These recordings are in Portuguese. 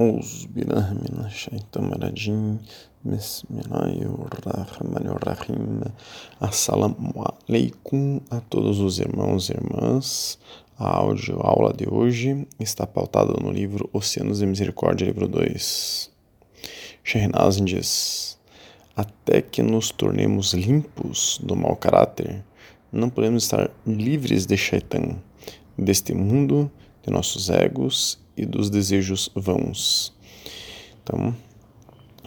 أعوذ بالله من الشيطان الرجيم بسم الله الرحمن الرحيم Assalamu alaikum a todos os irmãos e irmãs. A áudio aula de hoje está pautada no livro Oceanos de Misericórdia, livro 2. Shehnazin diz: Até que nos tornemos limpos do mau caráter, não podemos estar livres de Shaitan, deste mundo, de nossos egos e dos desejos vãos. Então,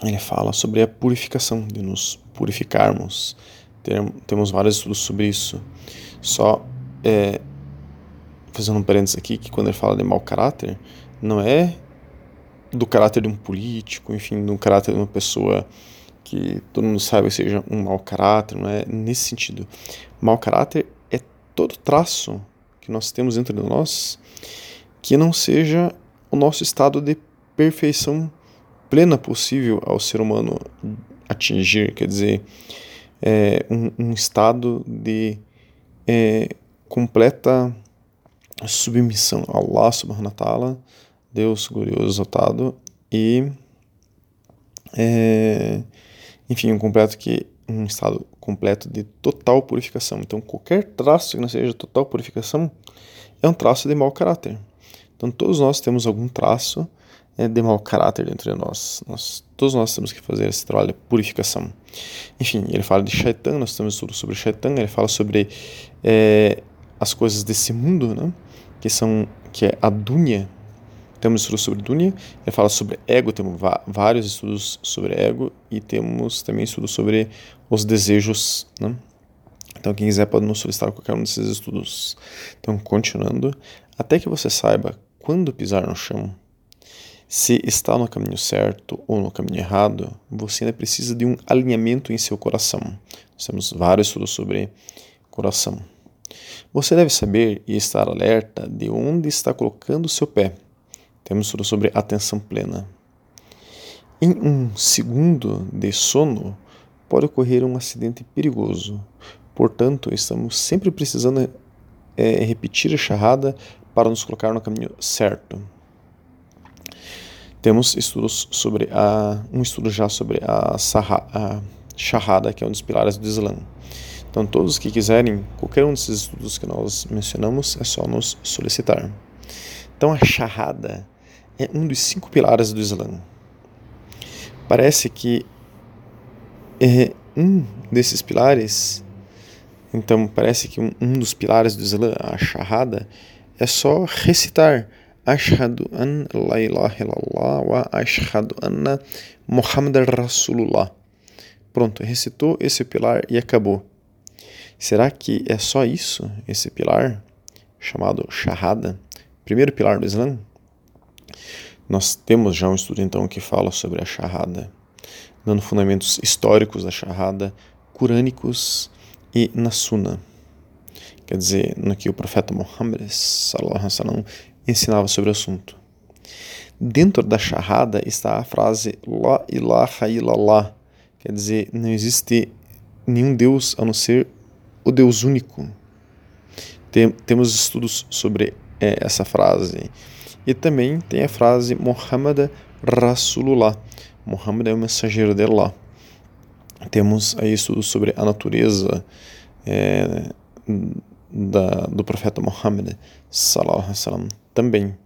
ele fala sobre a purificação, de nos purificarmos. temos vários estudos sobre isso. Só é, fazendo um parênteses aqui, que quando ele fala de mau caráter, não é do caráter de um político, enfim, do caráter de uma pessoa que todo mundo sabe seja um mau caráter, não é nesse sentido. Mau caráter é todo traço que nós temos dentro de nós que não seja o nosso estado de perfeição plena possível ao ser humano atingir, quer dizer, é, um, um, estado de é, completa submissão a Allah subhanahu wa ta'ala, Deus glorioso exaltado, e é, enfim, um completo que um estado completo de total purificação. Então, qualquer traço que não seja total purificação é um traço de mau caráter. Então, todos nós temos algum traço é, de mau caráter dentro de nós. nós. Todos nós temos que fazer esse trabalho de purificação. Enfim, ele fala de Shaitan, nós temos tudo sobre Shaitan, ele fala sobre é, as coisas desse mundo, né? que são que é a dunya. Temos estudos sobre dunya, ele fala sobre ego, temos vários estudos sobre ego e temos também estudos sobre os desejos, né? Então, quem quiser pode nos solicitar qualquer um desses estudos. Então, continuando, até que você saiba quando pisar no chão, se está no caminho certo ou no caminho errado, você ainda precisa de um alinhamento em seu coração. Nós temos vários estudos sobre coração. Você deve saber e estar alerta de onde está colocando o seu pé. Temos estudos sobre atenção plena. Em um segundo de sono, pode ocorrer um acidente perigoso. Portanto, estamos sempre precisando é, repetir a charrada para nos colocar no caminho certo. Temos estudos sobre a, um estudo já sobre a, Saha, a que é um dos pilares do Islã. Então, todos que quiserem, qualquer um desses estudos que nós mencionamos, é só nos solicitar. Então, a Shahada é um dos cinco pilares do Islã. Parece que é um desses pilares, então parece que um, um dos pilares do Islã, a Shahada, é só recitar Ashhadu an la ilaha illallah wa ashhadu anna Muhammad Rasulullah. Pronto, recitou esse pilar e acabou. Será que é só isso, esse pilar, chamado Shahada, primeiro pilar do Islã? Nós temos já um estudo então que fala sobre a Shahada, dando fundamentos históricos da Shahada, curânicos e na Sunna quer dizer, no que o profeta Muhammad sallam, ensinava sobre o assunto. Dentro da Shahada está a frase La ilaha illallah, quer dizer, não existe nenhum Deus a não ser o Deus único. Tem, temos estudos sobre é, essa frase. E também tem a frase Muhammad Rasulullah. Muhammad é o mensageiro de Allah. Temos aí estudos sobre a natureza é, da, do profeta Muhammad sallam, também.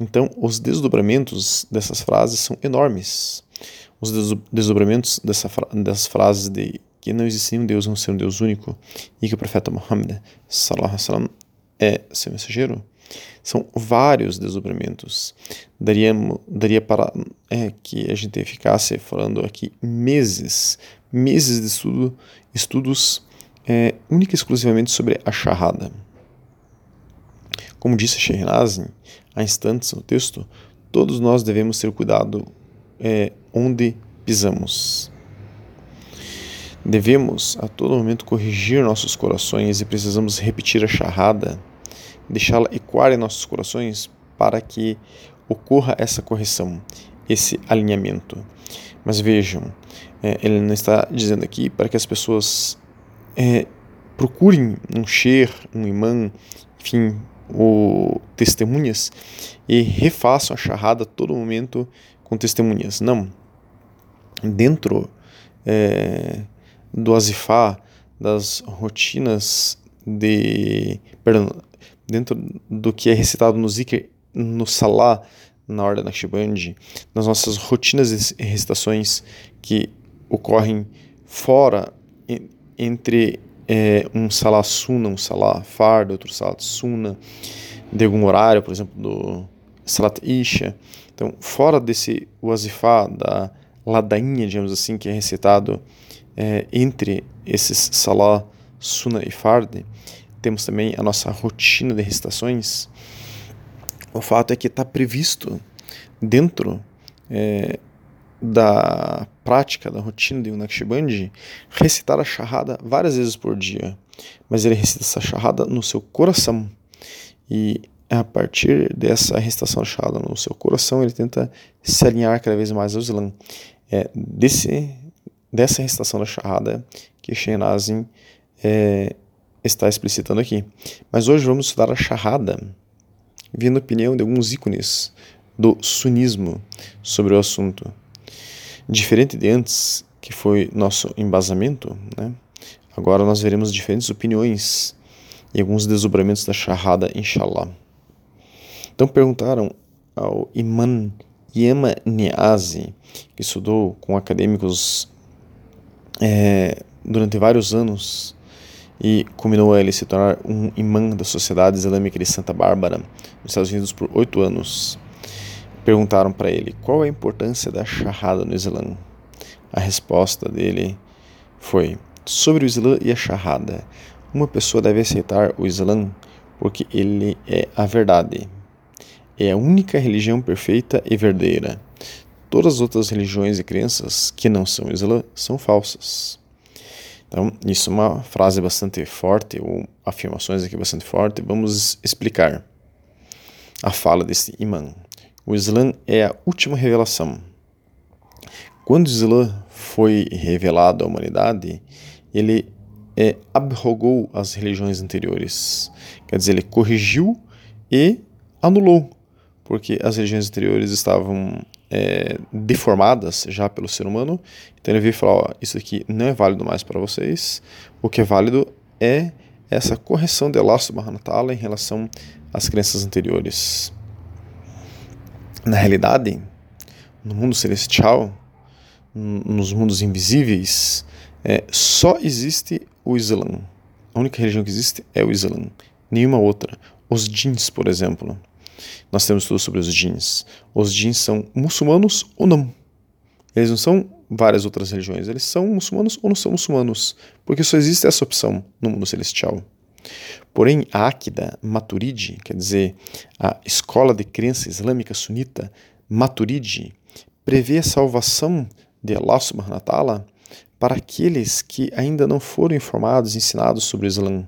Então, os desdobramentos dessas frases são enormes. Os desdobramentos dessa, dessas frases de que não existe nenhum Deus não ser um Deus único e que o profeta Muhammad sallam, é seu mensageiro são vários desdobramentos. Daria, daria para é, que a gente ficasse falando aqui meses, meses de estudo, estudos é única e exclusivamente sobre a charrada. Como disse Shehnazin, há instantes no texto, todos nós devemos ter cuidado é, onde pisamos. Devemos a todo momento corrigir nossos corações e precisamos repetir a charrada, deixá-la ecoar em nossos corações para que ocorra essa correção, esse alinhamento. Mas vejam, é, ele não está dizendo aqui para que as pessoas é, procurem um Sher, um imã, enfim, o testemunhas e refaçam a charrada a todo momento com testemunhas. Não. Dentro é, do azifá, das rotinas de. Perdão, dentro do que é recitado no zikr, no salá, na da Naqshband, nas nossas rotinas de recitações que ocorrem fora, entre é, um salá suna, um salá fardo, outro salá suna, de algum horário, por exemplo, do salat isha. Então, fora desse wazifá, da ladainha, digamos assim, que é recitado é, entre esses salá, suna e farde, temos também a nossa rotina de recitações. O fato é que está previsto dentro é, da prática, da rotina de um Naqshbandi, recitar a charrada várias vezes por dia. Mas ele recita essa charrada no seu coração. E a partir dessa recitação da charrada no seu coração, ele tenta se alinhar cada vez mais ao Islã. É desse, dessa recitação da charrada que Shenazin é, está explicitando aqui. Mas hoje vamos estudar a charrada, vendo a opinião de alguns ícones do sunismo sobre o assunto. Diferente de antes, que foi nosso embasamento, né? agora nós veremos diferentes opiniões e alguns desdobramentos da charrada, inshallah. Então perguntaram ao Imam Yema Niazi, que estudou com acadêmicos é, durante vários anos e combinou a ele se tornar um imã da Sociedade Islâmica de Santa Bárbara, nos Estados Unidos, por oito anos. Perguntaram para ele qual a importância da charrada no Islã. A resposta dele foi: sobre o Islã e a charrada. Uma pessoa deve aceitar o Islã porque ele é a verdade. É a única religião perfeita e verdadeira. Todas as outras religiões e crenças que não são o Islã são falsas. Então, isso é uma frase bastante forte, ou afirmações aqui bastante fortes. Vamos explicar a fala desse imã. O Islã é a última revelação. Quando o Islã foi revelado à humanidade, ele é, abrogou as religiões anteriores. Quer dizer, ele corrigiu e anulou, porque as religiões anteriores estavam é, deformadas já pelo ser humano. Então ele veio falar: ó, isso aqui não é válido mais para vocês. O que é válido é essa correção de Allah subhanahu wa ta'ala em relação às crenças anteriores. Na realidade, no mundo celestial, nos mundos invisíveis, é, só existe o Islã. A única religião que existe é o Islã, nenhuma outra. Os jeans, por exemplo. Nós temos tudo sobre os jeans. Os jeans são muçulmanos ou não. Eles não são várias outras religiões, eles são muçulmanos ou não são muçulmanos, porque só existe essa opção no mundo celestial. Porém, a Akida Maturidi, quer dizer, a escola de crença islâmica sunita Maturidi, prevê a salvação de Allah subhanahu wa ta'ala para aqueles que ainda não foram informados e ensinados sobre o Islã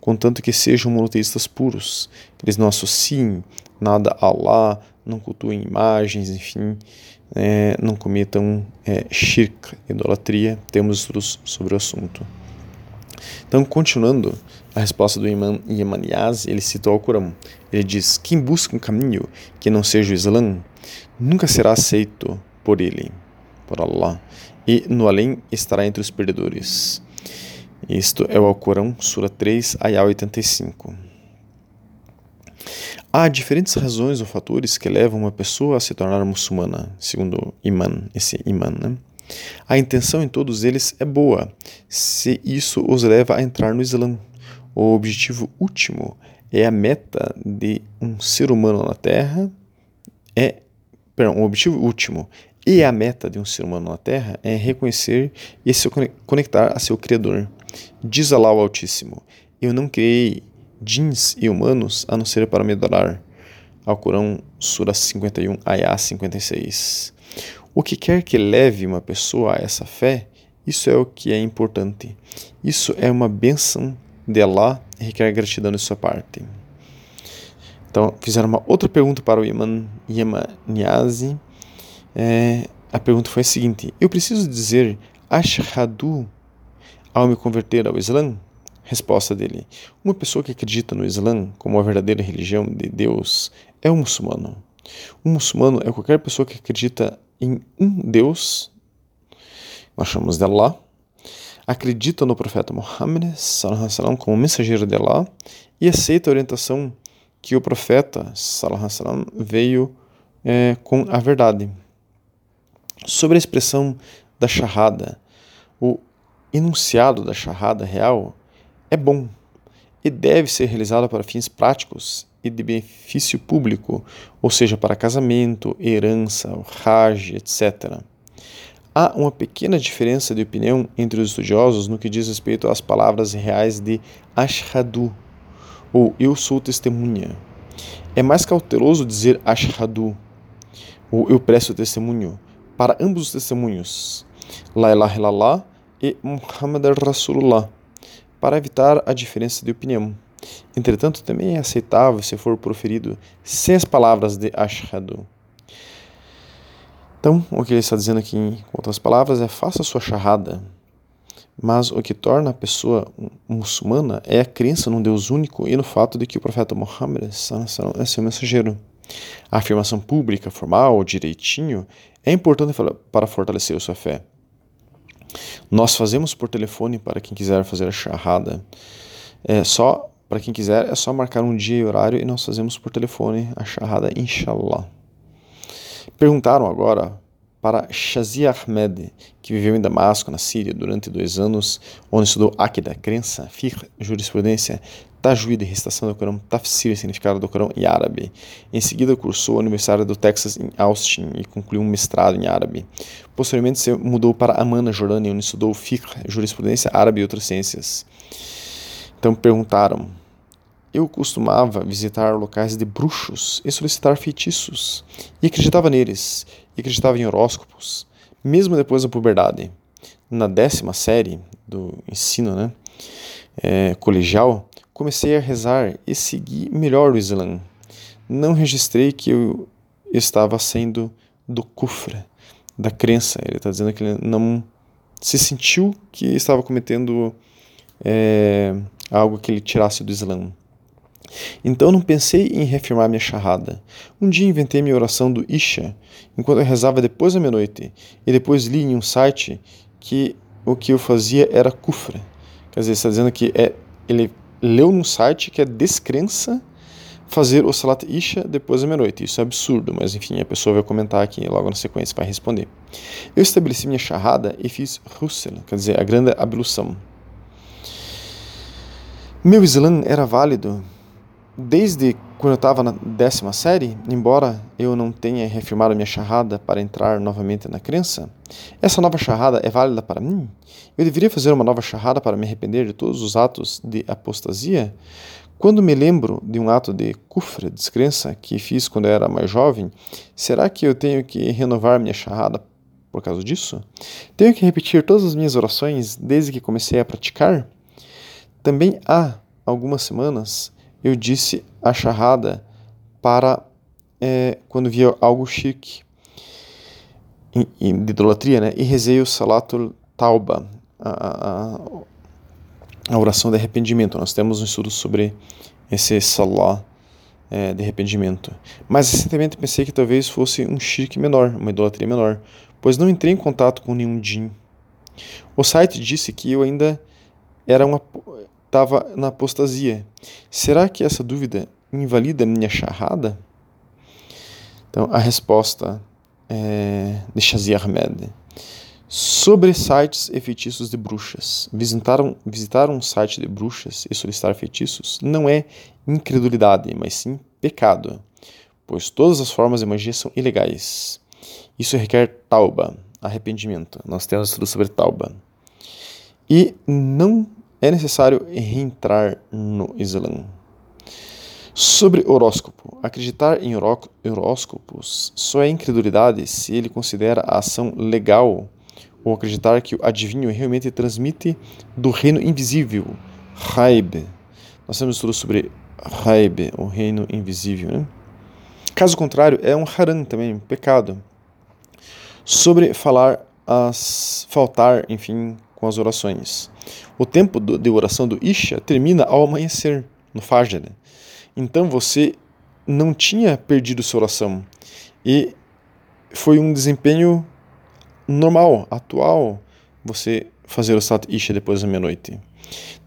contanto que sejam monoteístas puros, que eles não associem nada a Allah, não cultuem imagens, enfim, é, não cometam é, shirk, idolatria. Temos estudos sobre o assunto. Então, continuando a resposta do imã Yamaniaz, ele cita o Alcorão. Ele diz: Quem busca um caminho que não seja o Islã, nunca será aceito por ele, por Allah, e no além estará entre os perdedores. Isto é o Alcorão, Sura 3, Ayah 85. Há diferentes razões ou fatores que levam uma pessoa a se tornar muçulmana, segundo Iman, esse Iman. Né? A intenção em todos eles é boa, se isso os leva a entrar no Islã. O objetivo último é a meta de um ser humano na Terra, é, perdão, o objetivo último e a meta de um ser humano na Terra é reconhecer e se conectar a seu Criador. Diz Allah o Altíssimo: Eu não criei jins e humanos a não ser para me adorar. Alcorão, Sura 51, Ayah 56. O que quer que leve uma pessoa a essa fé, isso é o que é importante. Isso é uma bênção de Allah requer gratidão de sua parte. Então, fizeram uma outra pergunta para o Yaman, Yaman Niazi. É, a pergunta foi a seguinte: Eu preciso dizer Ashhadu ao me converter ao Islã? Resposta dele: Uma pessoa que acredita no Islã como a verdadeira religião de Deus é um muçulmano. Um muçulmano é qualquer pessoa que acredita em um Deus, nós chamamos de Allah, acredita no profeta Muhammad sallam, como mensageiro de Allah e aceita a orientação que o profeta sallam, veio é, com a verdade. Sobre a expressão da Shahada, o enunciado da Shahada real é bom e deve ser realizado para fins práticos e de benefício público, ou seja, para casamento, herança, Hajj, etc. Há uma pequena diferença de opinião entre os estudiosos no que diz respeito às palavras reais de ashhadu, ou eu sou testemunha. É mais cauteloso dizer ashhadu, ou eu presto testemunho, para ambos os testemunhos, la ilaha illallah e Muhammad Rasulullah, para evitar a diferença de opinião. Entretanto, também é aceitável se for proferido sem as palavras de ashhadu. Então, o que ele está dizendo aqui, com outras palavras, é faça a sua charrada. Mas o que torna a pessoa muçulmana é a crença num Deus único e no fato de que o profeta Muhammad é seu mensageiro. A afirmação pública, formal, direitinho, é importante para fortalecer a sua fé. Nós fazemos por telefone para quem quiser fazer a charrada. É só para quem quiser, é só marcar um dia e horário e nós fazemos por telefone a charrada, inshallah. Perguntaram agora para Shazia Ahmed, que viveu em Damasco, na Síria, durante dois anos, onde estudou Akida, crença, fiqh, jurisprudência, tajwid, recitação do Corão, tafsir, significado do Corão em árabe. Em seguida, cursou a Universidade do Texas em Austin e concluiu um mestrado em árabe. Posteriormente, se mudou para Amman, Jordânia, onde estudou fiqh, jurisprudência árabe e outras ciências. Então perguntaram eu costumava visitar locais de bruxos e solicitar feitiços, e acreditava neles, e acreditava em horóscopos, mesmo depois da puberdade. Na décima série do ensino né, é, colegial, comecei a rezar e segui melhor o Islã. Não registrei que eu estava sendo do kufra, da crença. Ele está dizendo que ele não se sentiu que estava cometendo é, algo que ele tirasse do Islã. Então não pensei em reafirmar minha charrada. Um dia inventei minha oração do Isha, enquanto eu rezava depois da meia-noite, e depois li em um site que o que eu fazia era kufra. Quer dizer, está dizendo que é, ele leu num site que é descrença fazer o Salat Isha depois da meia-noite. Isso é absurdo, mas enfim, a pessoa vai comentar aqui logo na sequência para responder. Eu estabeleci minha charrada e fiz Russel, quer dizer, a grande ablução. Meu Islã era válido Desde quando eu estava na décima série, embora eu não tenha reafirmado minha charrada para entrar novamente na crença, essa nova charrada é válida para mim? Eu deveria fazer uma nova charrada para me arrepender de todos os atos de apostasia? Quando me lembro de um ato de kufra, descrença, que fiz quando eu era mais jovem, será que eu tenho que renovar minha charrada por causa disso? Tenho que repetir todas as minhas orações desde que comecei a praticar? Também há algumas semanas eu disse a charrada para é, quando via algo chique de idolatria, né? E rezei o Salatul Tauba, a, a, a, oração de arrependimento. Nós temos um estudo sobre esse Salah é, de arrependimento. Mas recentemente pensei que talvez fosse um chique menor, uma idolatria menor, pois não entrei em contato com nenhum din. O site disse que eu ainda era uma estava na apostasia. Será que essa dúvida invalida minha charrada? Então, a resposta é de Shazia Ahmed. Sobre sites e feitiços de bruxas. Visitaram, visitar um site de bruxas e solicitar feitiços não é incredulidade, mas sim pecado, pois todas as formas de magia são ilegais. Isso requer tauba, arrependimento. Nós temos estudo sobre tauba. E não é necessário reentrar no Islã. Sobre horóscopo. Acreditar em horóscopos só é incredulidade se ele considera a ação legal ou acreditar que o adivinho realmente transmite do reino invisível, Haib. Nós temos estudo sobre Haib, o reino invisível. Né? Caso contrário, é um haram também, um pecado. Sobre falar as faltar, enfim, com as orações. O tempo de oração do Isha termina ao amanhecer, no Fajr. Então você não tinha perdido sua oração. E foi um desempenho normal, atual, você fazer o Sat Isha depois da meia-noite.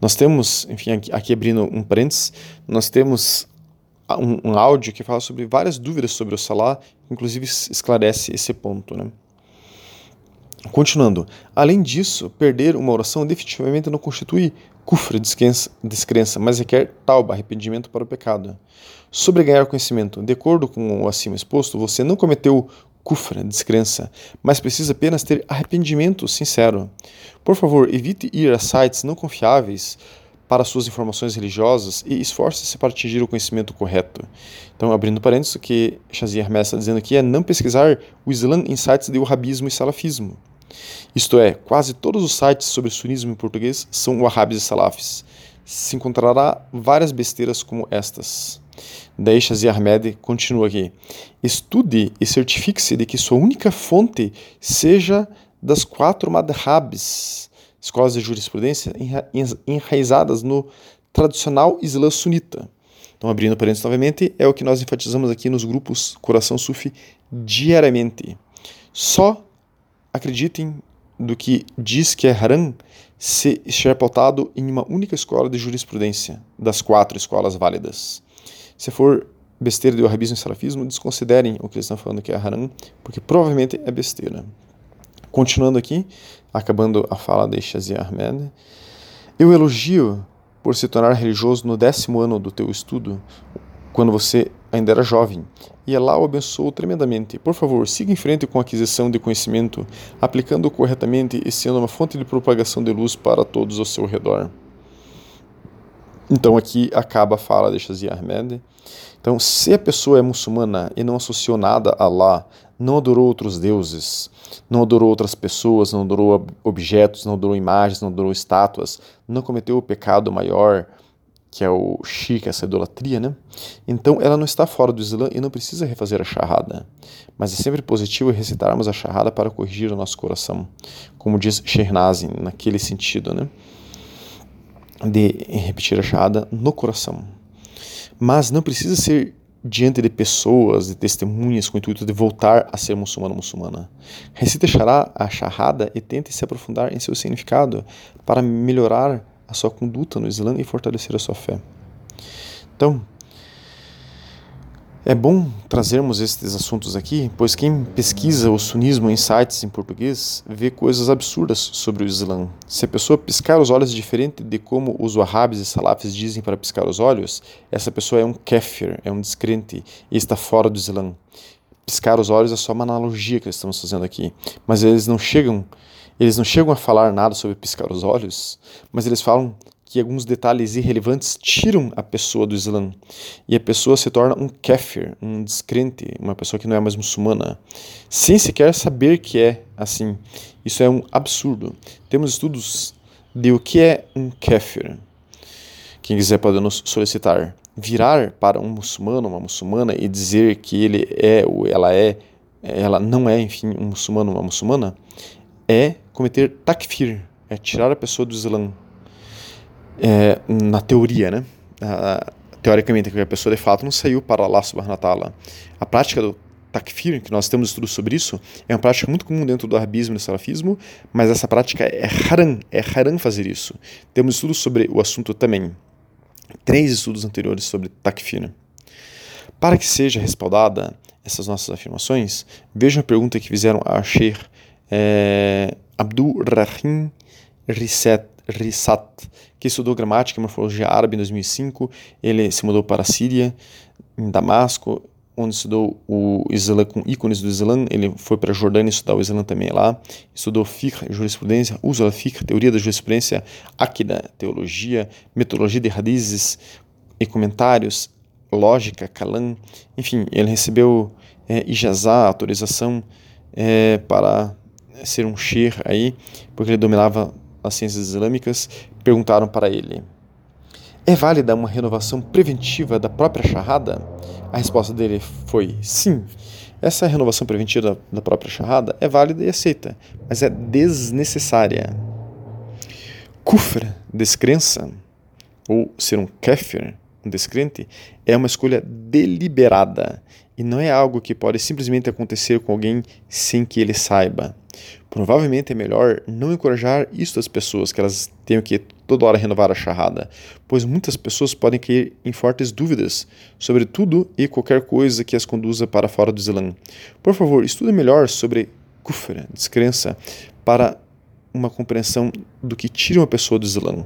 Nós temos, enfim, aqui, aqui abrindo um parênteses, nós temos um, um, áudio que fala sobre várias dúvidas sobre o Salah, inclusive esclarece esse ponto, né? Continuando, além disso, perder uma oração definitivamente não constitui kufra, descrença, mas requer tauba, arrependimento para o pecado. Sobre ganhar conhecimento, de acordo com o acima exposto, você não cometeu kufra, descrença, mas precisa apenas ter arrependimento sincero. Por favor, evite ir a sites não confiáveis para suas informações religiosas e esforce-se para atingir o conhecimento correto. Então, abrindo parênteses, o que Shazia Hermes está dizendo aqui é não pesquisar o Islã em sites de wahhabismo e salafismo. Isto é, quase todos os sites sobre sunismo em português são wahhabis e salafis. Se encontrará várias besteiras como estas. Daí Shazia Ahmed continua aqui. Estude e certifique-se de que sua única fonte seja das quatro madhabs, escolas de jurisprudência enraizadas no tradicional Islã sunita. Então, abrindo parênteses novamente, é o que nós enfatizamos aqui nos grupos Coração Sufi diariamente. Só acreditem do que diz que é haram se estiver pautado em uma única escola de jurisprudência, das quatro escolas válidas. Se for besteira de wahhabismo e salafismo, desconsiderem o que eles estão falando que é haram, porque provavelmente é besteira. Continuando aqui, acabando a fala de Shazia Ahmed, eu elogio por se tornar religioso no décimo ano do teu estudo, quando você ainda era jovem, e Allah o abençoou tremendamente. Por favor, siga em frente com a aquisição de conhecimento, aplicando-o corretamente e sendo uma fonte de propagação de luz para todos ao seu redor. Então aqui acaba a fala de Shazia Ahmed. Então, se a pessoa é muçulmana e não associou nada a Allah, não adorou outros deuses, não adorou outras pessoas, não adorou objetos, não adorou imagens, não adorou estátuas, não cometeu o pecado maior, que é o shirk, essa idolatria, né? Então ela não está fora do Islã e não precisa refazer a shahada. Mas é sempre positivo recitarmos a shahada para corrigir o nosso coração, como diz Shernazin, naquele sentido, né? De repetir a shahada no coração. Mas não precisa ser diante de pessoas, de testemunhas, com o intuito de voltar a ser muçulmano ou muçulmana. Recite a shahada e tente se aprofundar em seu significado para melhorar a sua conduta no Islã e fortalecer a sua fé. Então, é bom trazermos estes assuntos aqui, pois quem pesquisa o sunismo em sites em português vê coisas absurdas sobre o Islã. Se a pessoa piscar os olhos diferente de como os wahhabis e salafis dizem para piscar os olhos, essa pessoa é um kafir, é um descrente e está fora do Islã. Piscar os olhos é só uma analogia que estamos fazendo aqui, mas eles não chegam, eles não chegam a falar nada sobre piscar os olhos, mas eles falam que alguns detalhes irrelevantes tiram a pessoa do Islã e a pessoa se torna um kafir, um descrente, uma pessoa que não é mais muçulmana, sem sequer saber que é assim. Isso é um absurdo. Temos estudos de o que é um kafir. Quem quiser pode nos solicitar. Virar para um muçulmano, uma muçulmana e dizer que ele é ou ela é, ela não é, enfim, um muçulmano, uma muçulmana, é cometer takfir, é tirar a pessoa do Islã, é, na teoria, né? teoricamente, que a pessoa de fato não saiu para wa ta'ala. A prática do takfir, que nós temos estudos sobre isso, é uma prática muito comum dentro do arabismo e do salafismo, mas essa prática é haram, é haram fazer isso. Temos estudos sobre o assunto também. Três estudos anteriores sobre takfir. Para que seja respaldada essas nossas afirmações, vejam a pergunta que fizeram a Sheikh é, Abdul Rahim Risset Rissat, que estudou gramática e morfologia árabe em 2005. Ele se mudou para a Síria, em Damasco, onde estudou o Islã com ícones do Islã. Ele foi para a Jordânia estudar o Islã também lá. Estudou fiqh, jurisprudência, uso da fiqh, teoria da jurisprudência, akida, teologia, metodologia de hadizes e comentários, lógica, kalam. Enfim, ele recebeu é, ijazá, autorização é, para ser um sheikh aí, porque ele dominava as ciências islâmicas perguntaram para ele: É válida uma renovação preventiva da própria Shahada? A resposta dele foi: Sim. Essa renovação preventiva da própria Shahada é válida e aceita, mas é desnecessária. kufr, descrença, ou ser um kafir, um descrente, é uma escolha deliberada e não é algo que pode simplesmente acontecer com alguém sem que ele saiba. Provavelmente é melhor não encorajar isso às pessoas, que elas tenham que toda hora renovar a charrada, pois muitas pessoas podem cair em fortes dúvidas sobre tudo e qualquer coisa que as conduza para fora do Islã. Por favor, estude melhor sobre kufr, descrença, para uma compreensão do que tira uma pessoa do Islã.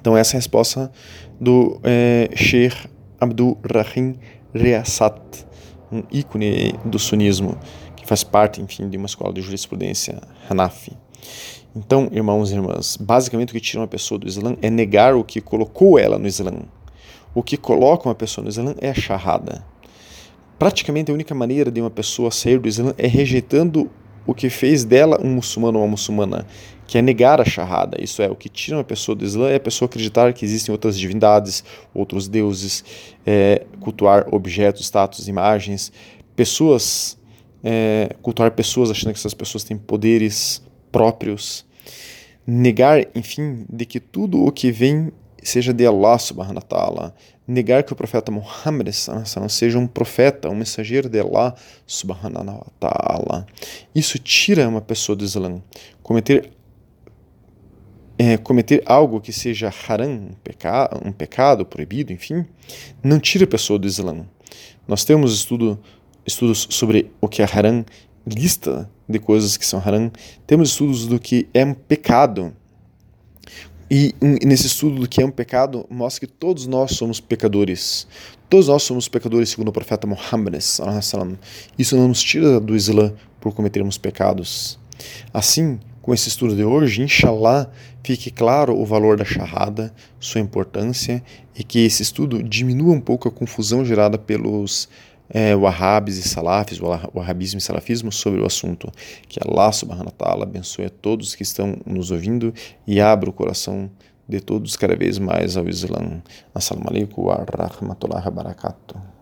Então essa é a resposta do é, Sheikh Abdul Rahim Riasat, um ícone do sunismo, faz parte, enfim, de uma escola de jurisprudência Hanafi. Então, irmãos e irmãs, basicamente o que tira uma pessoa do Islã é negar o que colocou ela no Islã. O que coloca uma pessoa no Islã é a charrada. Praticamente a única maneira de uma pessoa sair do Islã é rejeitando o que fez dela um muçulmano ou uma muçulmana, que é negar a charrada. Isso é, o que tira uma pessoa do Islã é a pessoa acreditar que existem outras divindades, outros deuses, é, cultuar objetos, status, imagens, pessoas, é, cultuar pessoas achando que essas pessoas têm poderes próprios, negar, enfim, de que tudo o que vem seja de Allah subhanahu wa ta'ala, negar que o profeta Muhammad seja um profeta, um mensageiro de Allah subhanahu wa ta'ala. Isso tira uma pessoa do Islã. Cometer é, cometer algo que seja haram, um, peca um pecado proibido, enfim, não tira a pessoa do Islã. Nós temos estudo, estudos sobre o que é haram, lista de coisas que são haram, temos estudos do que é um pecado, e, nesse estudo do que é um pecado, mostra que todos nós somos pecadores. Todos nós somos pecadores, segundo o profeta Muhammad. Isso não nos tira do Islã por cometermos pecados. Assim, com esse estudo de hoje, inshallah, fique claro o valor da charrada, sua importância e que esse estudo diminua um pouco a confusão gerada pelos é, wahhabis e salafis, wahhabismo e salafismo sobre o assunto. Que Allah subhanahu wa ta'ala abençoe a todos que estão nos ouvindo e abra o coração de todos cada vez mais ao Islã. Assalamu alaikum wa rahmatullahi wa barakatuh.